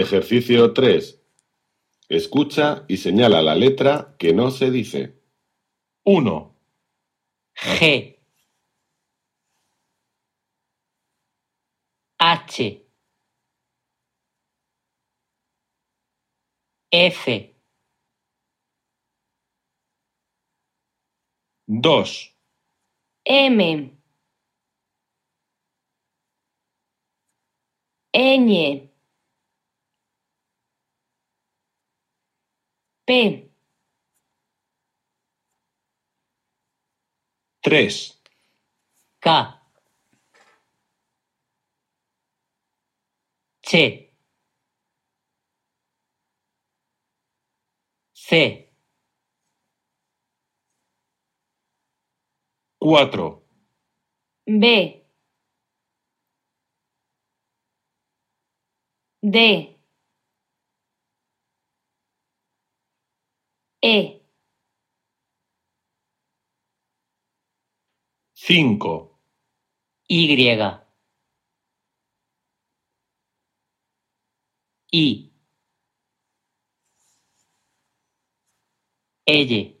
Ejercicio 3. Escucha y señala la letra que no se dice. 1, G. H. F. 2, M, ñ, P, 3, K. C. 4, B, D, E, 5, Y. I